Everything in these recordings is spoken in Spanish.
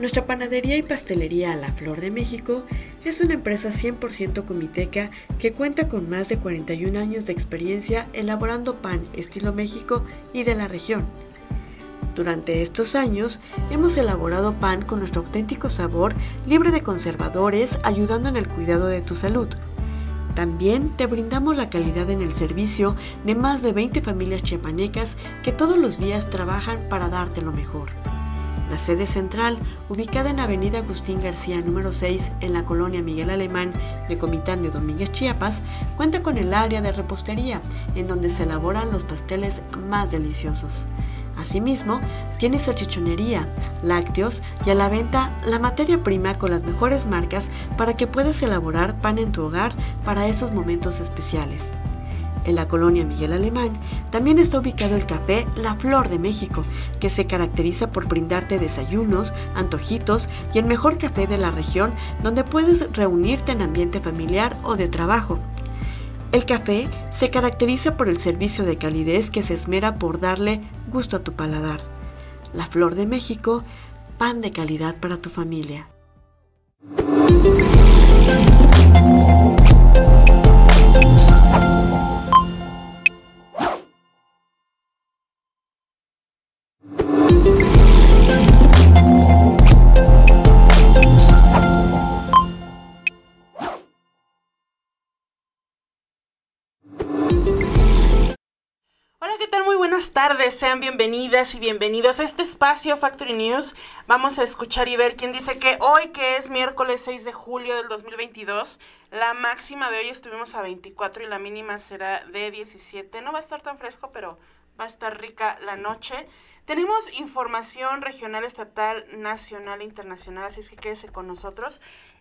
Nuestra panadería y pastelería La Flor de México es una empresa 100% comiteca que cuenta con más de 41 años de experiencia elaborando pan estilo México y de la región. Durante estos años hemos elaborado pan con nuestro auténtico sabor, libre de conservadores, ayudando en el cuidado de tu salud. También te brindamos la calidad en el servicio de más de 20 familias chiapanecas que todos los días trabajan para darte lo mejor. La sede central, ubicada en Avenida Agustín García número 6 en la colonia Miguel Alemán de Comitán de Domínguez, Chiapas, cuenta con el área de repostería, en donde se elaboran los pasteles más deliciosos. Asimismo, tiene salchichonería, lácteos y a la venta la materia prima con las mejores marcas para que puedas elaborar pan en tu hogar para esos momentos especiales. En la colonia Miguel Alemán también está ubicado el café La Flor de México, que se caracteriza por brindarte desayunos, antojitos y el mejor café de la región donde puedes reunirte en ambiente familiar o de trabajo. El café se caracteriza por el servicio de calidez que se esmera por darle gusto a tu paladar. La Flor de México, pan de calidad para tu familia. Tardes, sean bienvenidas y bienvenidos a este espacio Factory News. Vamos a escuchar y ver quién dice que hoy, que es miércoles 6 de julio del 2022, la máxima de hoy estuvimos a 24 y la mínima será de 17. No va a estar tan fresco, pero va a estar rica la noche. Tenemos información regional, estatal, nacional e internacional, así es que quédese con nosotros.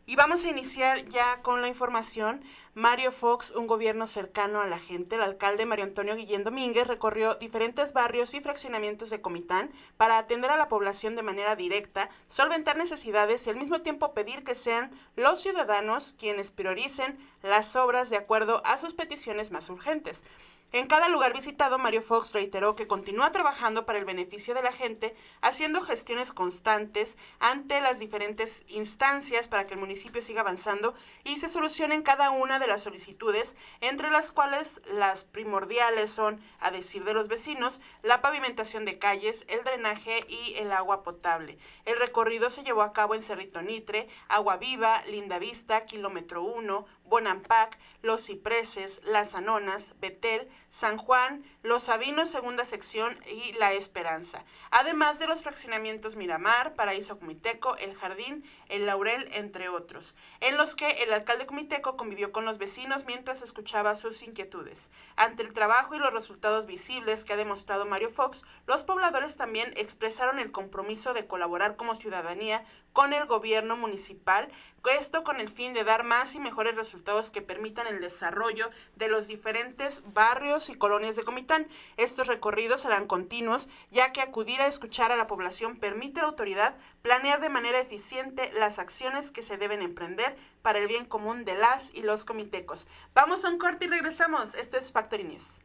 Y vamos a iniciar ya con la información. Mario Fox, un gobierno cercano a la gente, el alcalde Mario Antonio Guillén Domínguez recorrió diferentes barrios y fraccionamientos de Comitán para atender a la población de manera directa, solventar necesidades y al mismo tiempo pedir que sean los ciudadanos quienes prioricen las obras de acuerdo a sus peticiones más urgentes. En cada lugar visitado, Mario Fox reiteró que continúa trabajando para el beneficio de la gente, haciendo gestiones constantes ante las diferentes instancias para que el municipio siga avanzando y se solucionen cada una de las solicitudes, entre las cuales las primordiales son, a decir de los vecinos, la pavimentación de calles, el drenaje y el agua potable. El recorrido se llevó a cabo en Cerrito Nitre, Agua Viva, Linda Vista, Kilómetro 1, Bonampac, Los Cipreses, Las Anonas, Betel, San Juan, Los Sabinos, segunda sección y La Esperanza. Además de los fraccionamientos Miramar, Paraíso Comiteco, El Jardín, El Laurel, entre otros, en los que el alcalde Comiteco convivió con los vecinos mientras escuchaba sus inquietudes. Ante el trabajo y los resultados visibles que ha demostrado Mario Fox, los pobladores también expresaron el compromiso de colaborar como ciudadanía con el gobierno municipal, esto con el fin de dar más y mejores resultados que permitan el desarrollo de los diferentes barrios y colonias de Comitán. Estos recorridos serán continuos, ya que acudir a escuchar a la población permite a la autoridad planear de manera eficiente las acciones que se deben emprender para el bien común de las y los comitecos. Vamos a un corte y regresamos. Esto es Factory News.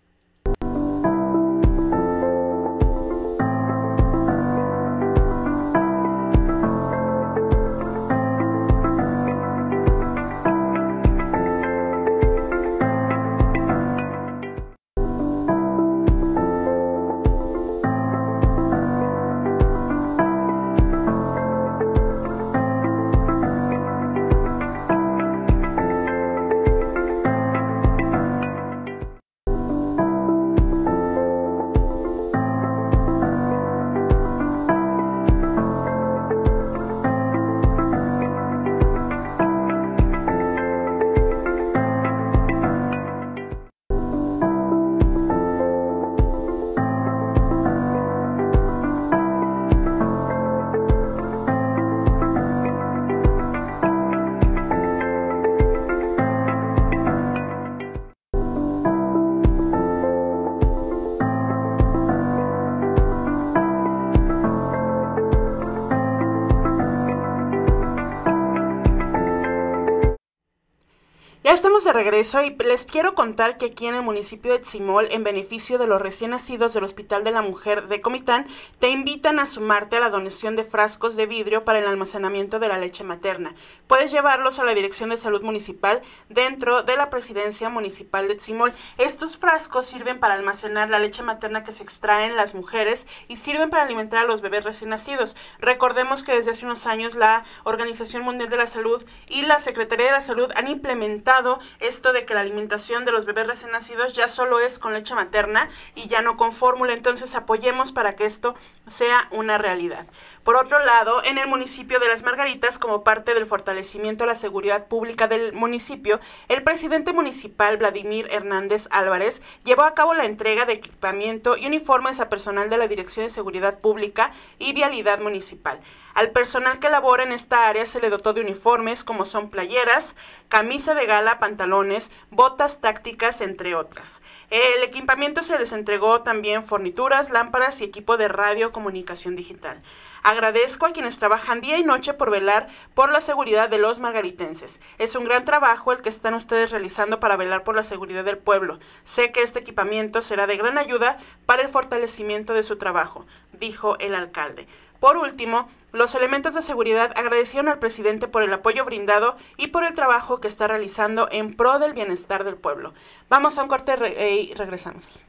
Estamos de regreso y les quiero contar que aquí en el municipio de Tzimol, en beneficio de los recién nacidos del Hospital de la Mujer de Comitán, te invitan a sumarte a la donación de frascos de vidrio para el almacenamiento de la leche materna. Puedes llevarlos a la Dirección de Salud Municipal dentro de la Presidencia Municipal de Tzimol. Estos frascos sirven para almacenar la leche materna que se extrae en las mujeres y sirven para alimentar a los bebés recién nacidos. Recordemos que desde hace unos años la Organización Mundial de la Salud y la Secretaría de la Salud han implementado esto de que la alimentación de los bebés recién nacidos ya solo es con leche materna y ya no con fórmula, entonces apoyemos para que esto sea una realidad. Por otro lado, en el municipio de Las Margaritas, como parte del fortalecimiento de la seguridad pública del municipio, el presidente municipal Vladimir Hernández Álvarez llevó a cabo la entrega de equipamiento y uniformes a personal de la Dirección de Seguridad Pública y Vialidad Municipal. Al personal que labora en esta área se le dotó de uniformes como son playeras, camisa de gala, pantalones, botas tácticas, entre otras. El equipamiento se les entregó también fornituras, lámparas y equipo de radio comunicación digital. Agradezco a quienes trabajan día y noche por velar por la seguridad de los margaritenses. Es un gran trabajo el que están ustedes realizando para velar por la seguridad del pueblo. Sé que este equipamiento será de gran ayuda para el fortalecimiento de su trabajo, dijo el alcalde. Por último, los elementos de seguridad agradecieron al presidente por el apoyo brindado y por el trabajo que está realizando en pro del bienestar del pueblo. Vamos a un corte eh, y regresamos.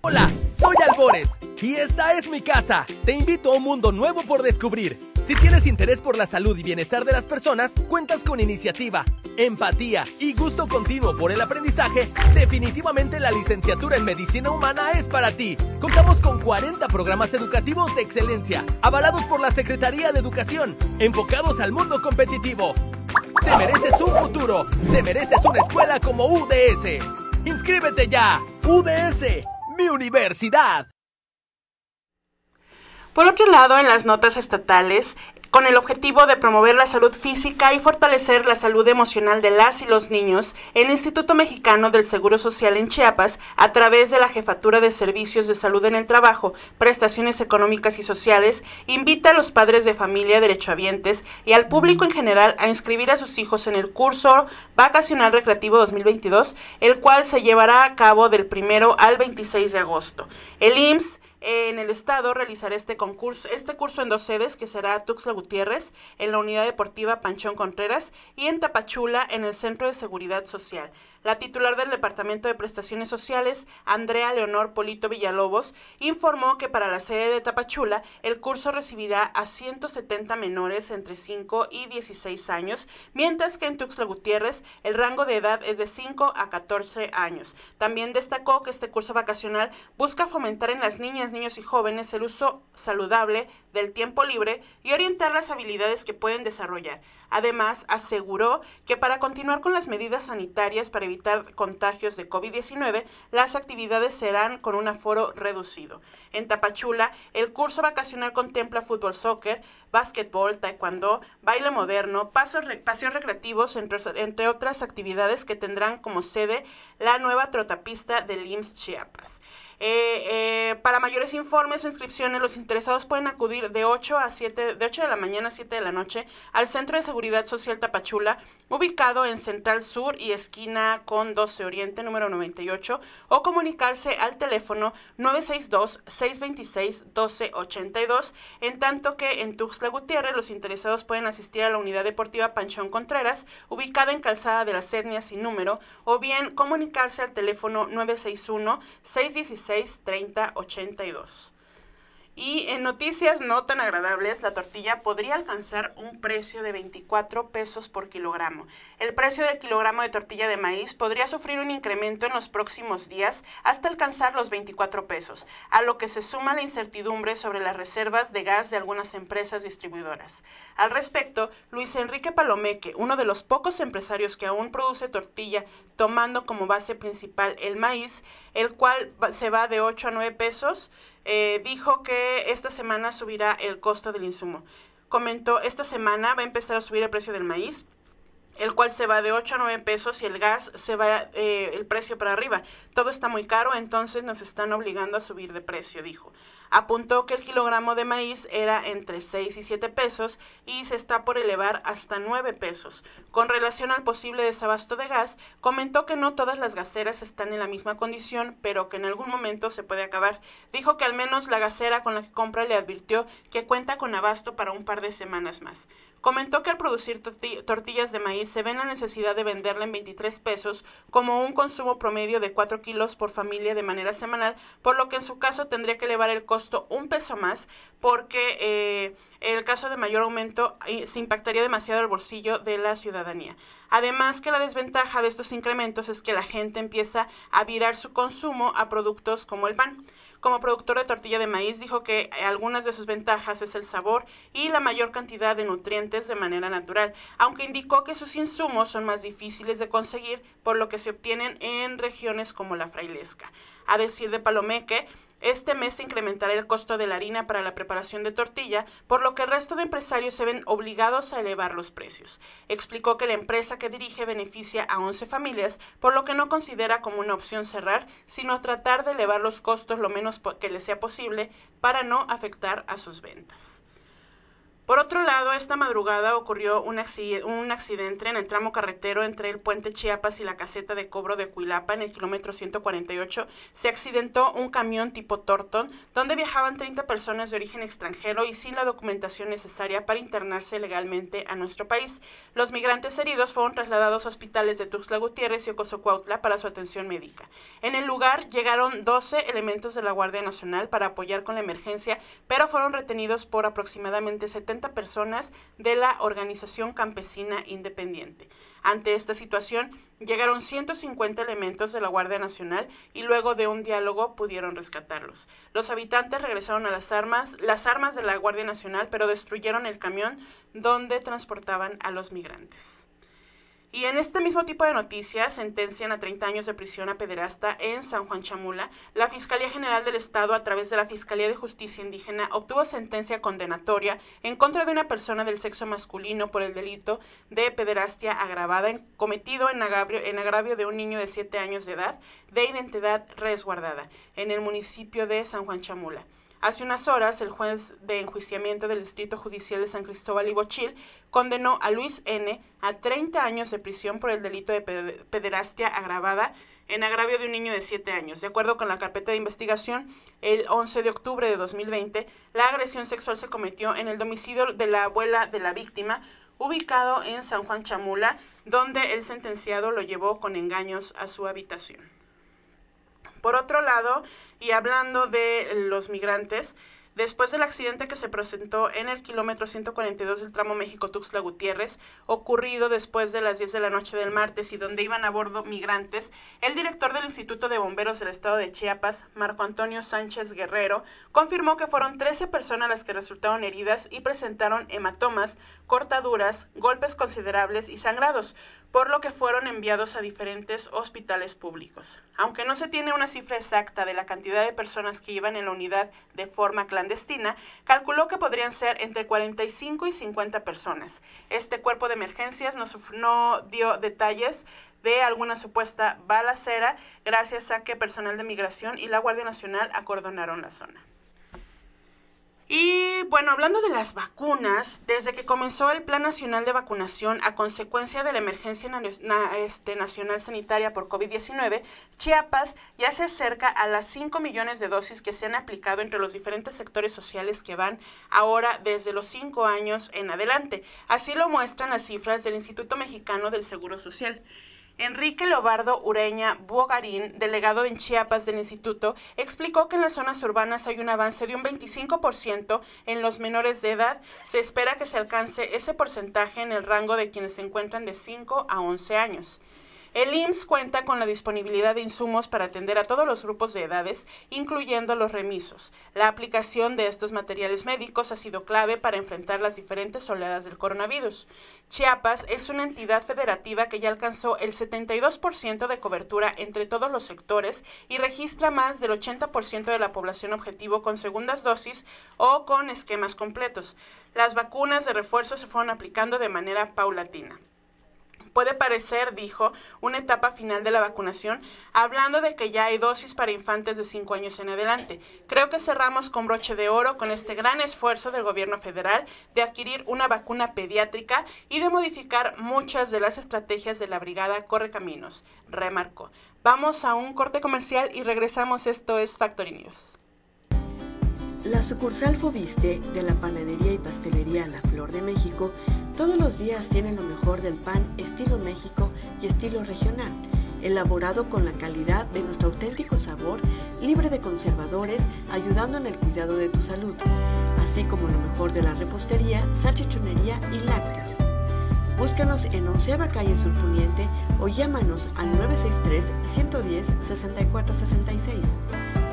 Hola, soy Albores y esta es mi casa. Te invito a un mundo nuevo por descubrir. Si tienes interés por la salud y bienestar de las personas, cuentas con iniciativa, empatía y gusto continuo por el aprendizaje, definitivamente la licenciatura en medicina humana es para ti. Contamos con 40 programas educativos de excelencia, avalados por la Secretaría de Educación, enfocados al mundo competitivo. Te mereces un futuro, te mereces una escuela como UDS. ¡Inscríbete ya! UDS mi universidad. Por otro lado, en las notas estatales, con el objetivo de promover la salud física y fortalecer la salud emocional de las y los niños, el Instituto Mexicano del Seguro Social en Chiapas, a través de la Jefatura de Servicios de Salud en el Trabajo, Prestaciones Económicas y Sociales, invita a los padres de familia derechohabientes y al público en general a inscribir a sus hijos en el curso vacacional recreativo 2022, el cual se llevará a cabo del primero al 26 de agosto. El IMSS en el estado realizará este concurso, este curso en dos sedes, que será Tuxtla Gutiérrez, en la Unidad Deportiva Panchón Contreras, y en Tapachula, en el Centro de Seguridad Social. La titular del Departamento de Prestaciones Sociales, Andrea Leonor Polito Villalobos, informó que para la sede de Tapachula el curso recibirá a 170 menores entre 5 y 16 años, mientras que en Tuxtla Gutiérrez el rango de edad es de 5 a 14 años. También destacó que este curso vacacional busca fomentar en las niñas, niños y jóvenes el uso saludable del tiempo libre y orientar las habilidades que pueden desarrollar. Además, aseguró que para continuar con las medidas sanitarias para evitar contagios de COVID-19, las actividades serán con un aforo reducido. En Tapachula, el curso vacacional contempla fútbol, soccer, básquetbol, taekwondo, baile moderno, pasos, paseos recreativos, entre, entre otras actividades que tendrán como sede la nueva trotapista del IMSS Chiapas. Eh, eh, para mayores informes o inscripciones, los interesados pueden acudir de 8 a 7, de 8 de la mañana a 7 de la noche al Centro de Seguridad Social Tapachula, ubicado en Central Sur y esquina con 12 Oriente, número 98, o comunicarse al teléfono 962-626-1282, en tanto que en Tuxtla Gutiérrez los interesados pueden asistir a la Unidad Deportiva Panchón Contreras, ubicada en Calzada de las Etnias sin número, o bien comunicarse al teléfono 961 616 30 82. Y en noticias no tan agradables, la tortilla podría alcanzar un precio de 24 pesos por kilogramo. El precio del kilogramo de tortilla de maíz podría sufrir un incremento en los próximos días hasta alcanzar los 24 pesos, a lo que se suma la incertidumbre sobre las reservas de gas de algunas empresas distribuidoras. Al respecto, Luis Enrique Palomeque, uno de los pocos empresarios que aún produce tortilla tomando como base principal el maíz, el cual se va de 8 a 9 pesos, eh, dijo que esta semana subirá el costo del insumo. Comentó, esta semana va a empezar a subir el precio del maíz, el cual se va de 8 a 9 pesos y el gas se va eh, el precio para arriba. Todo está muy caro, entonces nos están obligando a subir de precio, dijo. Apuntó que el kilogramo de maíz era entre 6 y 7 pesos y se está por elevar hasta 9 pesos. Con relación al posible desabasto de gas, comentó que no todas las gaseras están en la misma condición, pero que en algún momento se puede acabar. Dijo que al menos la gasera con la que compra le advirtió que cuenta con abasto para un par de semanas más. Comentó que al producir tortillas de maíz se ve la necesidad de venderla en 23 pesos como un consumo promedio de 4 kilos por familia de manera semanal, por lo que en su caso tendría que elevar el costo un peso más porque eh, el caso de mayor aumento eh, se impactaría demasiado el bolsillo de la ciudadanía. Además que la desventaja de estos incrementos es que la gente empieza a virar su consumo a productos como el pan. Como productor de tortilla de maíz dijo que algunas de sus ventajas es el sabor y la mayor cantidad de nutrientes de manera natural, aunque indicó que sus insumos son más difíciles de conseguir por lo que se obtienen en regiones como la frailesca. A decir de Palomeque, este mes incrementará el costo de la harina para la preparación de tortilla, por lo que el resto de empresarios se ven obligados a elevar los precios. Explicó que la empresa que dirige beneficia a 11 familias, por lo que no considera como una opción cerrar, sino tratar de elevar los costos lo menos que le sea posible para no afectar a sus ventas. Por otro lado, esta madrugada ocurrió un, accidente en el tramo carretero entre el puente Chiapas y la caseta de cobro de Cuilapa en el kilómetro 148. Se accidentó un camión tipo Torton donde viajaban 30 personas de origen extranjero y sin la documentación necesaria para internarse legalmente a nuestro país. Los migrantes heridos fueron trasladados a hospitales de Tuxtla Gutiérrez y Ocosocuautla para su atención médica. En el lugar llegaron 12 elementos de la Guardia Nacional para apoyar con la emergencia, pero fueron retenidos por aproximadamente 70 personas de la Organización Campesina Independiente. Ante esta situación, llegaron 150 elementos de la Guardia Nacional y luego de un diálogo pudieron rescatarlos. Los habitantes regresaron a las armas, las armas de la Guardia Nacional, pero destruyeron el camión donde transportaban a los migrantes. Y en este mismo tipo de noticias, sentencian a 30 años de prisión a pederasta en San Juan Chamula. La Fiscalía General del Estado, a través de la Fiscalía de Justicia Indígena, obtuvo sentencia condenatoria en contra de una persona del sexo masculino por el delito de pederastia agravada cometido en agravio, en agravio de un niño de 7 años de edad de identidad resguardada en el municipio de San Juan Chamula. Hace unas horas, el juez de enjuiciamiento del Distrito Judicial de San Cristóbal y Bochil condenó a Luis N. a 30 años de prisión por el delito de pederastia agravada en agravio de un niño de 7 años. De acuerdo con la carpeta de investigación, el 11 de octubre de 2020, la agresión sexual se cometió en el domicilio de la abuela de la víctima, ubicado en San Juan Chamula, donde el sentenciado lo llevó con engaños a su habitación. Por otro lado, y hablando de los migrantes, Después del accidente que se presentó en el kilómetro 142 del tramo México-Tuxtla Gutiérrez, ocurrido después de las 10 de la noche del martes y donde iban a bordo migrantes, el director del Instituto de Bomberos del Estado de Chiapas, Marco Antonio Sánchez Guerrero, confirmó que fueron 13 personas las que resultaron heridas y presentaron hematomas, cortaduras, golpes considerables y sangrados, por lo que fueron enviados a diferentes hospitales públicos. Aunque no se tiene una cifra exacta de la cantidad de personas que iban en la unidad de forma clandestina, calculó que podrían ser entre 45 y 50 personas. Este cuerpo de emergencias no, no dio detalles de alguna supuesta balacera gracias a que personal de migración y la Guardia Nacional acordonaron la zona. Y bueno, hablando de las vacunas, desde que comenzó el Plan Nacional de Vacunación a consecuencia de la emergencia este, nacional sanitaria por COVID-19, Chiapas ya se acerca a las 5 millones de dosis que se han aplicado entre los diferentes sectores sociales que van ahora desde los 5 años en adelante. Así lo muestran las cifras del Instituto Mexicano del Seguro Social. Enrique Lobardo Ureña Bogarín, delegado en Chiapas del instituto, explicó que en las zonas urbanas hay un avance de un 25% en los menores de edad. Se espera que se alcance ese porcentaje en el rango de quienes se encuentran de 5 a 11 años. El IMSS cuenta con la disponibilidad de insumos para atender a todos los grupos de edades, incluyendo los remisos. La aplicación de estos materiales médicos ha sido clave para enfrentar las diferentes oleadas del coronavirus. Chiapas es una entidad federativa que ya alcanzó el 72% de cobertura entre todos los sectores y registra más del 80% de la población objetivo con segundas dosis o con esquemas completos. Las vacunas de refuerzo se fueron aplicando de manera paulatina. Puede parecer, dijo, una etapa final de la vacunación, hablando de que ya hay dosis para infantes de 5 años en adelante. Creo que cerramos con broche de oro con este gran esfuerzo del gobierno federal de adquirir una vacuna pediátrica y de modificar muchas de las estrategias de la brigada Correcaminos, remarcó. Vamos a un corte comercial y regresamos. Esto es Factory News. La sucursal Fobiste de la panadería y pastelería La Flor de México todos los días tiene lo mejor del pan estilo México y estilo regional, elaborado con la calidad de nuestro auténtico sabor, libre de conservadores, ayudando en el cuidado de tu salud, así como lo mejor de la repostería, salchichonería y lácteos. Búscanos en Onceava Calle Surponiente o llámanos al 963-110-6466.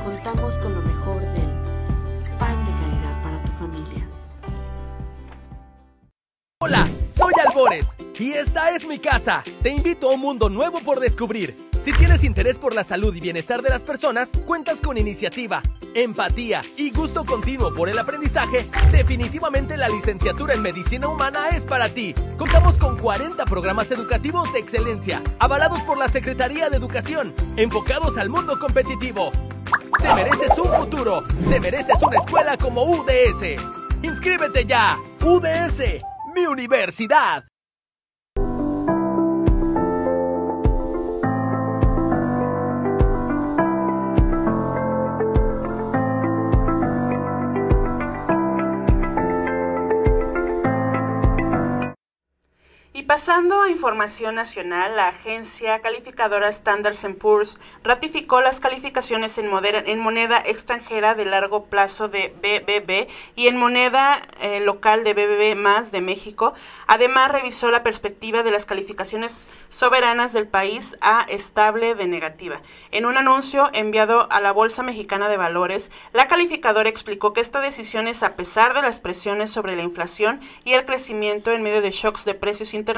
Contamos con lo mejor del Hola, soy Albores y esta es mi casa. Te invito a un mundo nuevo por descubrir. Si tienes interés por la salud y bienestar de las personas, cuentas con iniciativa, empatía y gusto continuo por el aprendizaje, definitivamente la licenciatura en medicina humana es para ti. Contamos con 40 programas educativos de excelencia, avalados por la Secretaría de Educación, enfocados al mundo competitivo. Te mereces un futuro, te mereces una escuela como UDS. ¡Inscríbete ya! UDS, mi universidad. Y pasando a información nacional, la agencia calificadora Standard Poor's ratificó las calificaciones en, moneda extranjera de largo plazo de BBB y en moneda eh, local de BBB más de México. Además, revisó la perspectiva de las calificaciones soberanas del país a estable de negativa. En un anuncio enviado a la Bolsa Mexicana de Valores, la calificadora explicó que esta decisión es a pesar de las presiones sobre la inflación y el crecimiento en medio de shocks de precios internacionales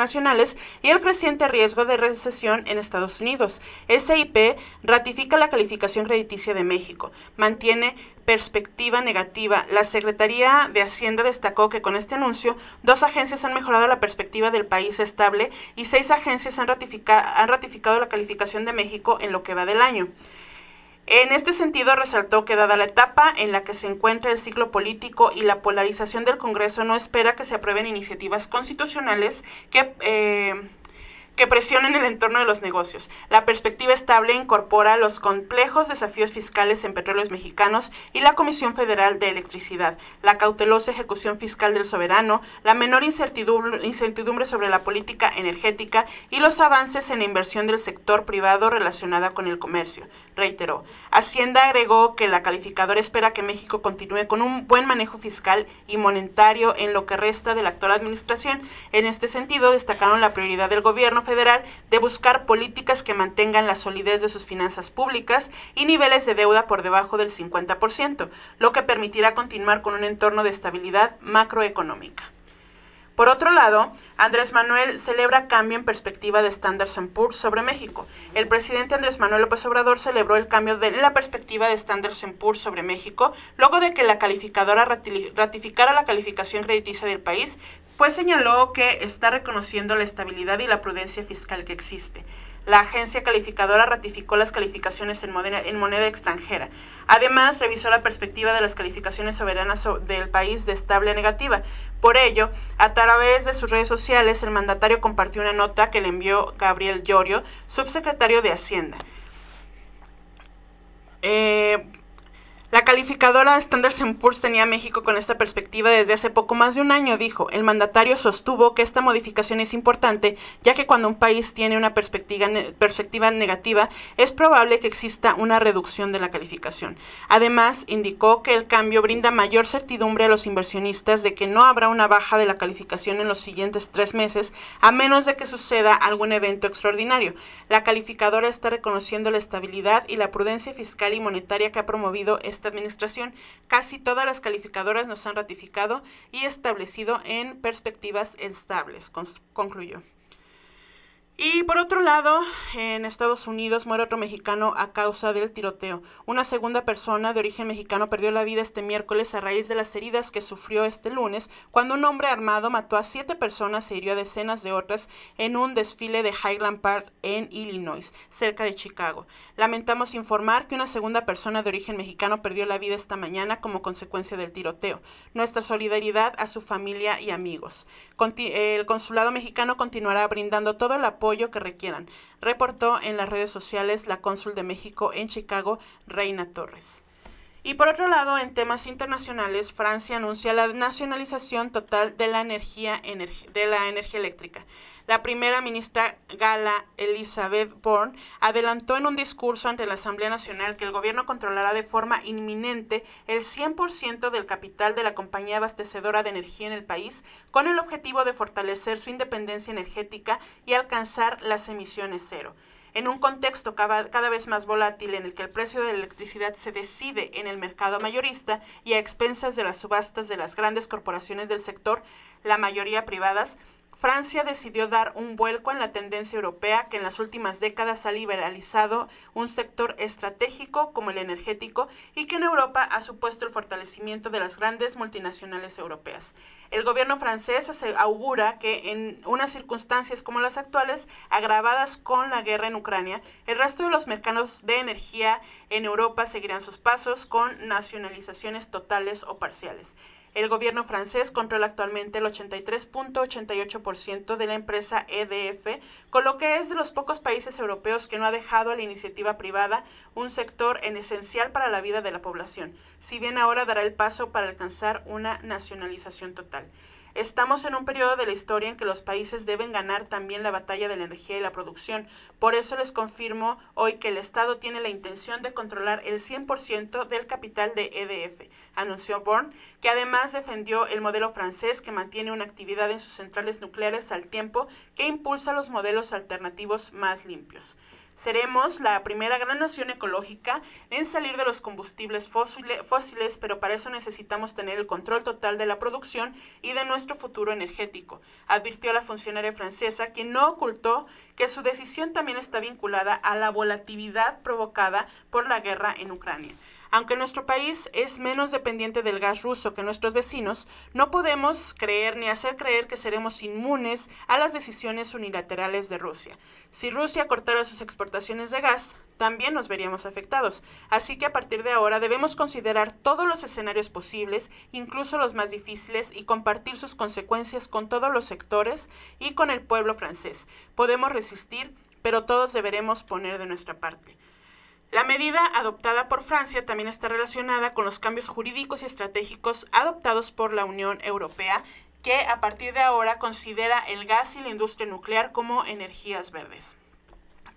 y el creciente riesgo de recesión en Estados Unidos. SIP ratifica la calificación crediticia de México, mantiene perspectiva negativa. La Secretaría de Hacienda destacó que con este anuncio, dos agencias han mejorado la perspectiva del país estable y seis agencias han, han ratificado la calificación de México en lo que va del año. En este sentido, resaltó que dada la etapa en la que se encuentra el ciclo político y la polarización del Congreso, no espera que se aprueben iniciativas constitucionales que... Eh, que presionen el entorno de los negocios. La perspectiva estable incorpora los complejos desafíos fiscales en petróleos mexicanos y la Comisión Federal de Electricidad, la cautelosa ejecución fiscal del soberano, la menor incertidumbre, sobre la política energética y los avances en la inversión del sector privado relacionada con el comercio, reiteró. Hacienda agregó que la calificadora espera que México continúe con un buen manejo fiscal y monetario en lo que resta de la actual administración. En este sentido, destacaron la prioridad del gobierno federal de buscar políticas que mantengan la solidez de sus finanzas públicas y niveles de deuda por debajo del 50%, lo que permitirá continuar con un entorno de estabilidad macroeconómica. Por otro lado, Andrés Manuel celebra cambio en perspectiva de Standard Poor's sobre México. El presidente Andrés Manuel López Obrador celebró el cambio de la perspectiva de Standard Poor's sobre México luego de que la calificadora ratificara la calificación crediticia del país, pues señaló que está reconociendo la estabilidad y la prudencia fiscal que existe. La agencia calificadora ratificó las calificaciones en moneda, extranjera. Además, revisó la perspectiva de las calificaciones soberanas del país de estable a negativa. Por ello, a través de sus redes sociales, el mandatario compartió una nota que le envió Gabriel Llorio, subsecretario de Hacienda. Eh, la calificadora Standard Poor's tenía a México con esta perspectiva desde hace poco más de un año, dijo. El mandatario sostuvo que esta modificación es importante, ya que cuando un país tiene una perspectiva, perspectiva negativa, es probable que exista una reducción de la calificación. Además, indicó que el cambio brinda mayor certidumbre a los inversionistas de que no habrá una baja de la calificación en los siguientes tres meses, a menos de que suceda algún evento extraordinario. La calificadora está reconociendo la estabilidad y la prudencia fiscal y monetaria que ha promovido este administración. Casi todas las calificadoras nos han ratificado y establecido en perspectivas estables, concluyó. Y por otro lado, en Estados Unidos muere otro mexicano a causa del tiroteo. Una segunda persona de origen mexicano perdió la vida este miércoles a raíz de las heridas que sufrió este lunes cuando un hombre armado mató a siete personas e hirió a decenas de otras en un desfile de Highland Park en Illinois, cerca de Chicago. Lamentamos informar que una segunda persona de origen mexicano perdió la vida esta mañana como consecuencia del tiroteo. Nuestra solidaridad a su familia y amigos. el consulado mexicano continuará brindando todo el apoyo que requieran, reportó en las redes sociales la cónsul de México en Chicago, Reina Torres. Y por otro lado, en temas internacionales, Francia anuncia la nacionalización total de la energía, de la energía eléctrica. La primera ministra Gala Elizabeth Borne adelantó en un discurso ante la Asamblea Nacional que el gobierno controlará de forma inminente el 100% del capital de la compañía abastecedora de energía en el país con el objetivo de fortalecer su independencia energética y alcanzar las emisiones cero. En un contexto cada, cada, vez más volátil en el que el precio de la electricidad se decide en el mercado mayorista y a expensas de las subastas de las grandes corporaciones del sector, la mayoría privadas, Francia decidió dar un vuelco en la tendencia europea que en las últimas décadas ha liberalizado un sector estratégico como el energético y que en Europa ha supuesto el fortalecimiento de las grandes multinacionales europeas. El gobierno francés augura que en unas circunstancias como las actuales, agravadas con la guerra en Ucrania, el resto de los mercados de energía en Europa seguirán sus pasos con nacionalizaciones totales o parciales. El gobierno francés controla actualmente el 83.88% de la empresa EDF, con lo que es de los pocos países europeos que no ha dejado a la iniciativa privada un sector en esencial para la vida de la población, si bien ahora dará el paso para alcanzar una nacionalización total. Estamos en un periodo de la historia en que los países deben ganar también la batalla de la energía y la producción. Por eso les confirmo hoy que el Estado tiene la intención de controlar el 100% del capital de EDF, anunció Born, que además defendió el modelo francés que mantiene una actividad en sus centrales nucleares al tiempo que impulsa los modelos alternativos más limpios. Seremos la primera gran nación ecológica en salir de los combustibles fósiles, pero para eso necesitamos tener el control total de la producción y de nuestro futuro energético, advirtió la funcionaria francesa, quien no ocultó que su decisión también está vinculada a la volatilidad provocada por la guerra en Ucrania. Aunque nuestro país es menos dependiente del gas ruso que nuestros vecinos, no podemos creer ni hacer creer que seremos inmunes a las decisiones unilaterales de Rusia. Si Rusia cortara sus exportaciones de gas, también nos veríamos afectados. Así que a partir de ahora debemos considerar todos los escenarios posibles, incluso los más difíciles, y compartir sus consecuencias con todos los sectores y con el pueblo francés. Podemos resistir, pero todos deberemos poner de nuestra parte. La medida adoptada por Francia también está relacionada con los cambios jurídicos y estratégicos adoptados por la Unión Europea, que a partir de ahora considera el gas y la industria nuclear como energías verdes.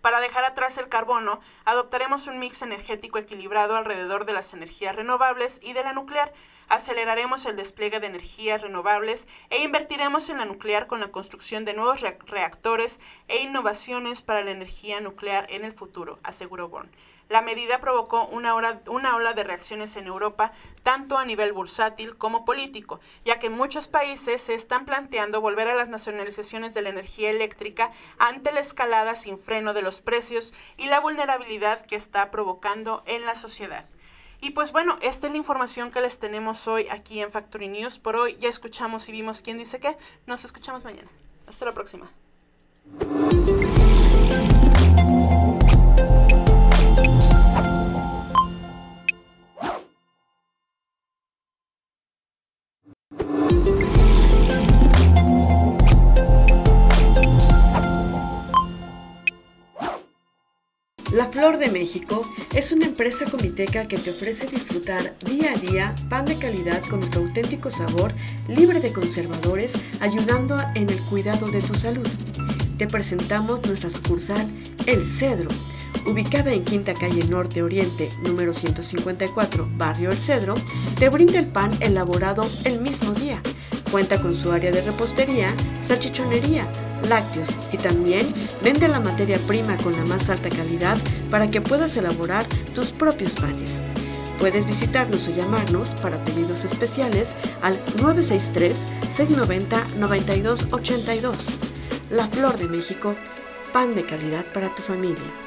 Para dejar atrás el carbono, adoptaremos un mix energético equilibrado alrededor de las energías renovables y de la nuclear. Aceleraremos el despliegue de energías renovables e invertiremos en la nuclear con la construcción de nuevos reactores e innovaciones para la energía nuclear en el futuro, aseguró Born. La medida provocó una, una ola de reacciones en Europa, tanto a nivel bursátil como político, ya que muchos países se están planteando volver a las nacionalizaciones de la energía eléctrica ante la escalada sin freno de los precios y la vulnerabilidad que está provocando en la sociedad. Y pues bueno, esta es la información que les tenemos hoy aquí en Factory News. Por hoy ya escuchamos y vimos quién dice qué. Nos escuchamos mañana. Hasta la próxima. La Flor de México es una empresa comiteca que te ofrece disfrutar día a día pan de calidad con nuestro auténtico sabor, libre de conservadores, ayudando en el cuidado de tu salud. Te presentamos nuestra sucursal El Cedro, ubicada en Quinta Calle Norte Oriente, número 154, Barrio El Cedro, te brinda el pan elaborado el mismo día. Cuenta con su área de repostería, salchichonería, lácteos y también vende la materia prima con la más alta calidad para que puedas elaborar tus propios panes. Puedes visitarnos o llamarnos para pedidos especiales al 963-690-9282. La Flor de México pan de calidad para tu familia.